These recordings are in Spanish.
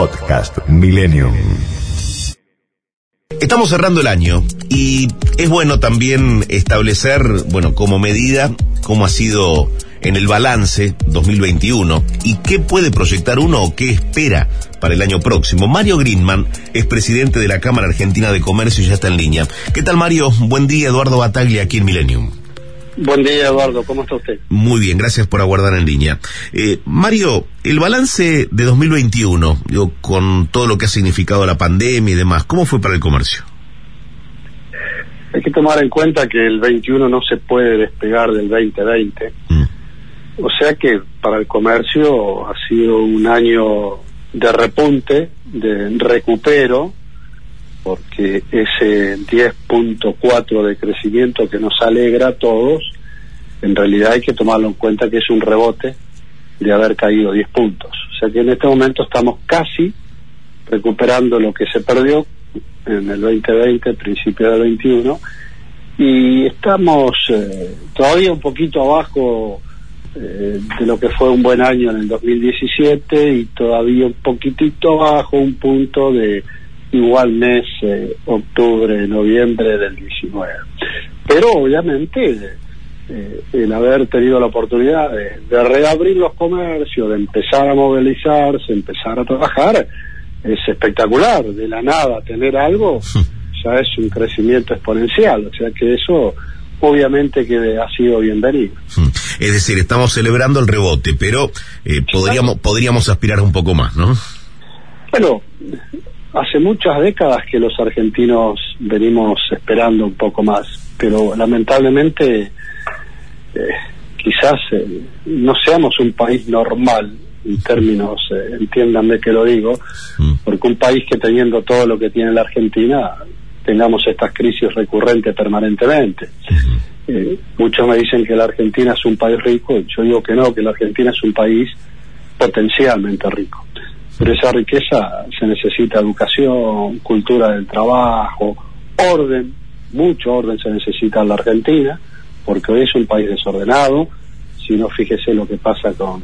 Podcast Millennium. Estamos cerrando el año y es bueno también establecer, bueno, como medida, cómo ha sido en el balance 2021 y qué puede proyectar uno o qué espera para el año próximo. Mario Greenman es presidente de la Cámara Argentina de Comercio y ya está en línea. ¿Qué tal Mario? Buen día, Eduardo Bataglia aquí en Millennium. Buen día, Eduardo. ¿Cómo está usted? Muy bien, gracias por aguardar en línea. Eh, Mario, el balance de 2021, yo, con todo lo que ha significado la pandemia y demás, ¿cómo fue para el comercio? Hay que tomar en cuenta que el 21 no se puede despegar del 2020. Mm. O sea que para el comercio ha sido un año de repunte, de recupero, porque ese 10.4 de crecimiento que nos alegra a todos, en realidad hay que tomarlo en cuenta que es un rebote de haber caído 10 puntos. O sea que en este momento estamos casi recuperando lo que se perdió en el 2020, principio del 21, y estamos eh, todavía un poquito abajo eh, de lo que fue un buen año en el 2017 y todavía un poquitito abajo, un punto de igual mes, eh, octubre, noviembre del 19. Pero obviamente eh, el haber tenido la oportunidad de, reabrir los comercios, de empezar a movilizarse, empezar a trabajar, es espectacular. De la nada tener algo ya es un crecimiento exponencial. O sea que eso obviamente que ha sido bienvenido. Es decir, estamos celebrando el rebote, pero eh, podríamos, podríamos aspirar un poco más, ¿no? Bueno, hace muchas décadas que los argentinos venimos esperando un poco más, pero lamentablemente eh, quizás eh, no seamos un país normal en términos, eh, entiéndanme que lo digo, mm. porque un país que teniendo todo lo que tiene la Argentina, tengamos estas crisis recurrentes permanentemente. muchos me dicen que la Argentina es un país rico, yo digo que no, que la Argentina es un país potencialmente rico pero esa riqueza se necesita educación, cultura del trabajo, orden, mucho orden se necesita en la Argentina, porque hoy es un país desordenado, si no fíjese lo que pasa con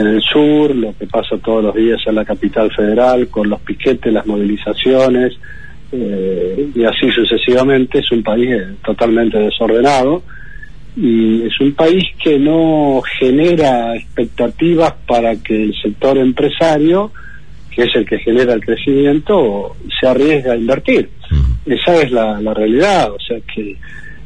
en el sur, lo que pasa todos los días en la capital federal, con los piquetes, las movilizaciones, eh, y así sucesivamente, es un país eh, totalmente desordenado es un país que no genera expectativas para que el sector empresario, que es el que genera el crecimiento, se arriesgue a invertir. Esa es la, realidad. O sea que eh,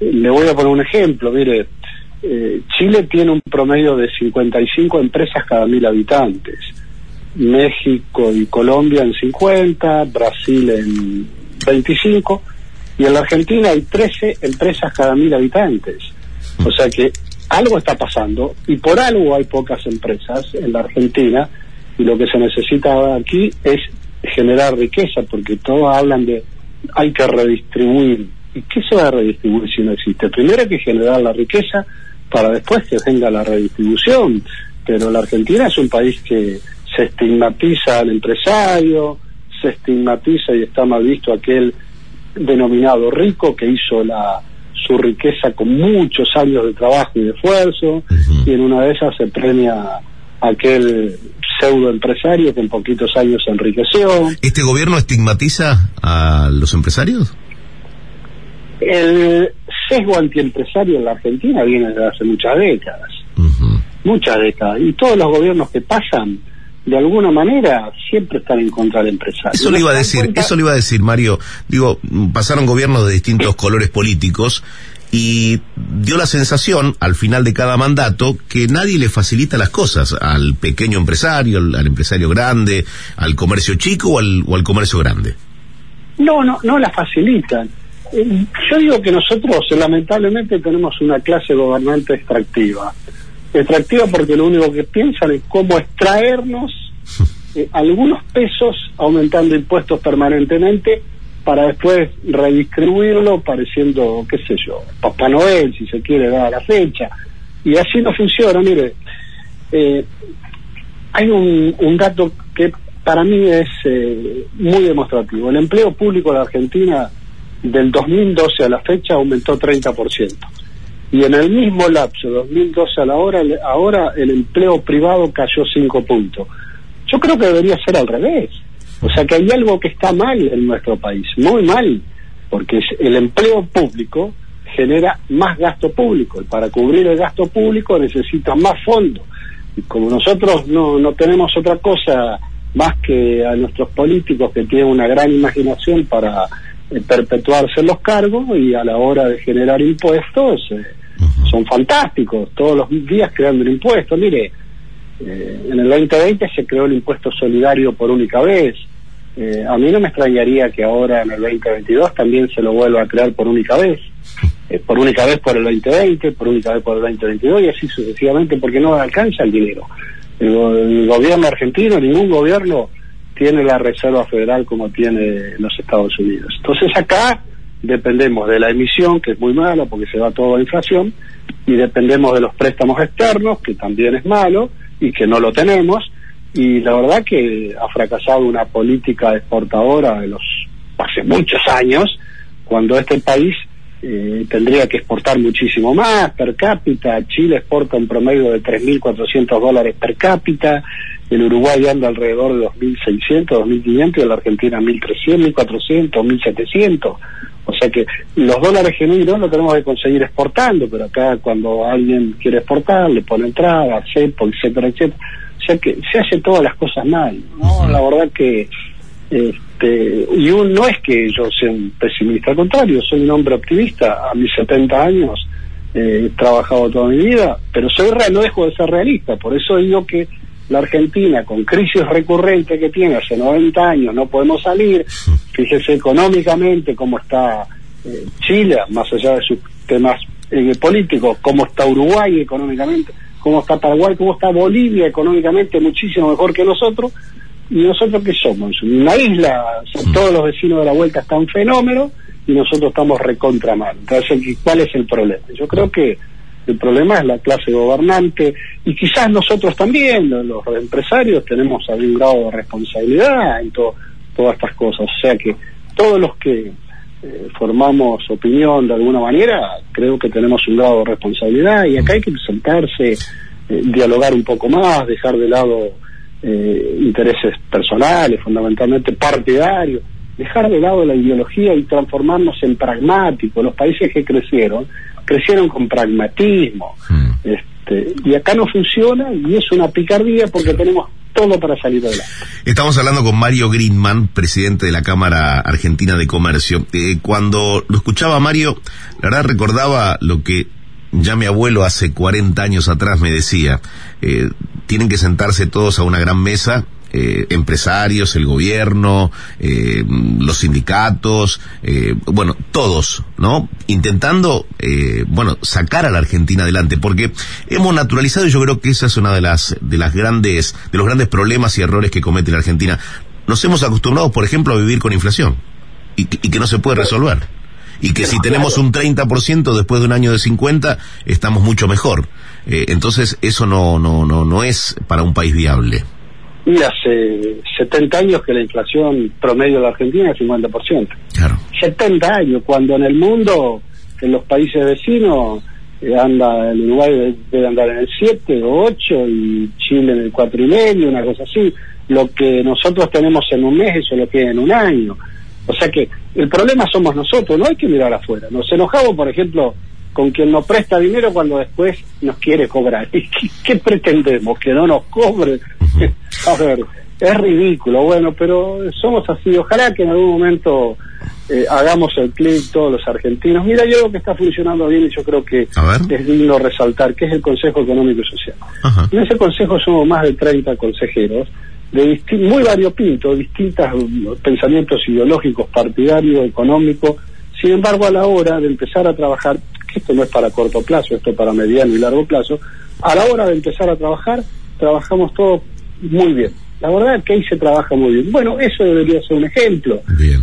le voy a poner un ejemplo. Mire, eh, Chile tiene un promedio de 55 empresas cada mil habitantes. México y Colombia en 50, Brasil en 25 y en la Argentina hay 13 empresas cada mil habitantes. O sea que algo está pasando y por algo hay pocas empresas en la Argentina y lo que se necesita aquí es generar riqueza porque todos hablan de hay que redistribuir. ¿Y qué se va a redistribuir si no existe? Primero hay que generar la riqueza para después que venga la redistribución. Pero la Argentina es un país que se estigmatiza al empresario, se estigmatiza y está mal visto aquel denominado rico que hizo la, su riqueza con muchos años de trabajo y de esfuerzo, y en una de esas se premia a aquel pseudo empresario que en poquitos años se enriqueció. ¿Este gobierno estigmatiza a los empresarios? El sesgo antiempresario en la Argentina viene desde hace muchas décadas, muchas décadas, y todos los gobiernos que pasan de alguna manera siempre están en contra del empresario. Eso le iba a decir, eso le iba a decir, Mario. Digo, pasaron gobiernos de distintos colores políticos y dio la sensación al final de cada mandato que nadie le facilita las cosas al pequeño empresario, al, empresario grande, al comercio chico o al, o al comercio grande. No, no, no la facilitan. Eh, yo digo que nosotros lamentablemente tenemos una clase gobernante extractiva extractiva porque lo único que piensan es cómo extraernos eh, algunos pesos aumentando impuestos permanentemente para después redistribuirlo pareciendo, qué sé yo, Papá Noel, si se quiere dar la fecha. Y así no funciona, mire. Eh, hay un, un dato que para mí es eh, muy demostrativo. El empleo público en la Argentina del 2012 a la fecha aumentó 30%. Y en el mismo lapso, 2012 a la hora, ahora el empleo privado cayó 5 puntos. Yo creo que debería ser al revés. O sea que hay algo que está mal en nuestro país, muy mal, porque el empleo público genera más gasto público y para cubrir el gasto público necesita más fondos. Y como nosotros no, no tenemos otra cosa más que a nuestros políticos que tienen una gran imaginación para eh, perpetuarse los cargos y a la hora de generar impuestos eh, son fantásticos, todos los días creando un impuesto. Mire, eh, en el 2020 se creó el impuesto solidario por única vez. Eh, a mí no me extrañaría que ahora en el 2022 también se lo vuelva a crear por única vez. Eh, por única vez por el 2020, por única vez por el 2022 y así sucesivamente porque no alcanza el dinero. El, gobierno argentino, ningún gobierno tiene la Reserva Federal como tiene los Estados Unidos. Entonces acá dependemos de la emisión, que es muy mala porque se va todo a inflación, y dependemos de los préstamos externos, que también es malo, y que no lo tenemos y la verdad que ha fracasado una política exportadora de los hace muchos años cuando este país eh, tendría que exportar muchísimo más per cápita. Chile exporta un promedio de 3.400 dólares per cápita, el Uruguay anda alrededor de 2.600, 2.500 y la Argentina 1.300, 1.400, 1.700. O sea que los dólares genuinos lo tenemos que conseguir exportando, pero acá cuando alguien quiere exportar le pone entrada, cepo, etcétera, etcétera. O sea que se hacen todas las cosas mal. ¿no? La verdad que este, y un, no es que yo sea un pesimista, al contrario, soy un hombre optimista. A mis 70 años eh, he trabajado toda mi vida, pero soy real, no dejo de ser realista. Por eso digo que la Argentina, con crisis recurrente que tiene hace 90 años, no podemos salir. Fíjese económicamente cómo está eh, Chile, más allá de sus temas eh, políticos, cómo está Uruguay económicamente, cómo está Paraguay, cómo está Bolivia económicamente, muchísimo mejor que nosotros. ¿Y nosotros qué somos? Una isla, todos los vecinos de la vuelta están fenómenos y nosotros estamos recontra mal. Entonces, ¿cuál es el problema? Yo creo que el problema es la clase gobernante y quizás nosotros también, los, empresarios, tenemos algún grado de responsabilidad en todas estas cosas. O sea que todos los que eh, formamos opinión de alguna manera, creo que tenemos un grado de responsabilidad y acá hay que sentarse, eh, dialogar un poco más, dejar de lado eh, intereses personales, fundamentalmente partidarios, dejar de lado la ideología y transformarnos en pragmáticos. Los países que crecieron crecieron con pragmatismo. Mm. Este, y acá no funciona y es una picardía porque tenemos todo para salir adelante. Estamos hablando con Mario Greenman, presidente de la Cámara Argentina de Comercio. Eh, cuando lo escuchaba Mario, la verdad recordaba lo que ya mi abuelo hace 40 años atrás me decía, eh, tienen que sentarse todos a una gran mesa eh, empresarios, el gobierno, eh, los sindicatos, eh, bueno, todos, ¿no? Intentando, bueno, sacar a la Argentina adelante, porque hemos naturalizado, y yo creo que esa es una de las, de las grandes, de los grandes problemas y errores que comete la Argentina. Nos hemos acostumbrado, por ejemplo, a vivir con inflación, y, y que no se puede resolver. Y que si tenemos un 30% después de un año de 50, estamos mucho mejor. entonces, eso no, no, no, no es para un país viable. Y hace 70 años que la inflación promedio de la Argentina es 50%. Claro. 70 años, cuando en el mundo, en los países vecinos, eh, anda el Uruguay debe andar en el 7 o 8 y Chile en el 4 y medio, una cosa así. Lo que nosotros tenemos en un mes, eso lo tiene en un año. O sea que el problema somos nosotros, no hay que mirar afuera. Nos enojamos, por ejemplo, con quien nos presta dinero cuando después nos quiere cobrar. ¿Y qué, pretendemos? ¿Que no nos cobre? a ver, es ridículo, bueno, pero somos así. Ojalá que en algún momento eh, hagamos el clic todos los argentinos. Mira, yo creo que está funcionando bien y yo creo que es digno resaltar, que es el Consejo Económico y Social. En ese consejo somos más de 30 consejeros de muy variopinto, distintos pensamientos ideológicos, partidarios, económicos. Sin embargo, a la hora de empezar a trabajar, esto no es para corto plazo, esto es para mediano y largo plazo, a la hora de empezar a trabajar, trabajamos todos muy bien. la verdad es que ahí se trabaja muy bien. Bueno, eso debería ser un ejemplo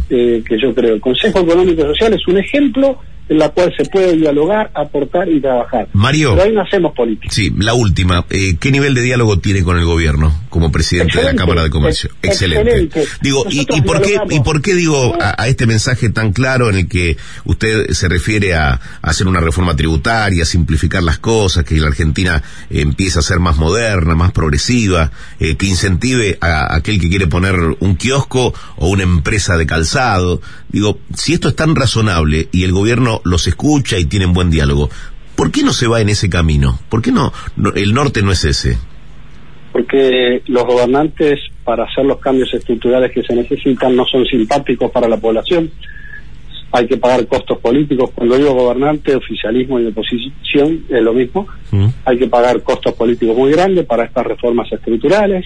eh, que yo creo. El Consejo Económico Social es un ejemplo en la cual se puede dialogar, aportar y trabajar. Mario. Pero ahí no hacemos política. Sí, la última. Eh, ¿Qué nivel de diálogo tiene con el gobierno como presidente de la Cámara de Comercio? Excelente. Digo, y, por qué, ¿y por qué digo a, este mensaje tan claro en el que usted se refiere a, hacer una reforma tributaria, simplificar las cosas, que la Argentina empiece a ser más moderna, más progresiva, eh, que incentive a, aquel que quiere poner un kiosco o una empresa de calzado? Digo, si esto es tan razonable y el gobierno los escucha y tienen buen diálogo. ¿Por qué no se va en ese camino? ¿Por qué no, el norte no es ese? Porque los gobernantes, para hacer los cambios estructurales que se necesitan, no son simpáticos para la población. Hay que pagar costos políticos. Cuando digo gobernante, oficialismo y oposición es lo mismo. Mm. Hay que pagar costos políticos muy grandes para estas reformas estructurales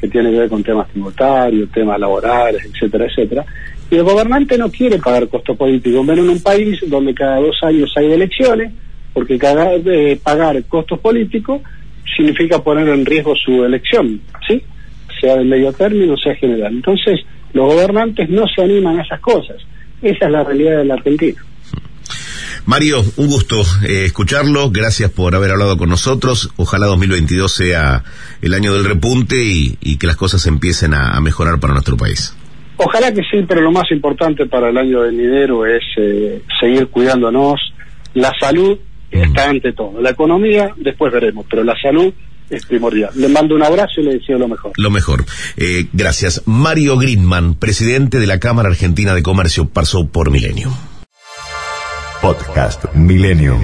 que tienen que ver con temas tributarios, temas laborales, etcétera, etcétera. Y el gobernante no quiere pagar costo político, menos en un país donde cada dos años hay elecciones, porque cada, eh, pagar costos políticos significa poner en riesgo su elección, ¿sí? Sea de medio término, sea general. Entonces, los gobernantes no se animan a esas cosas. Esa es la realidad de la Argentina. Mario, un gusto eh, escucharlo. Gracias por haber hablado con nosotros. Ojalá 2022 sea el año del repunte y, que las cosas empiecen a mejorar para nuestro país. Ojalá que sí, pero lo más importante para el año venidero es eh, seguir cuidándonos. La salud está ante todo. La economía, después veremos, pero la salud es primordial. Le mando un abrazo y le deseo lo mejor. Lo mejor. Eh, gracias. Mario Greenman, presidente de la Cámara Argentina de Comercio, pasó por Milenio. Podcast Millennium.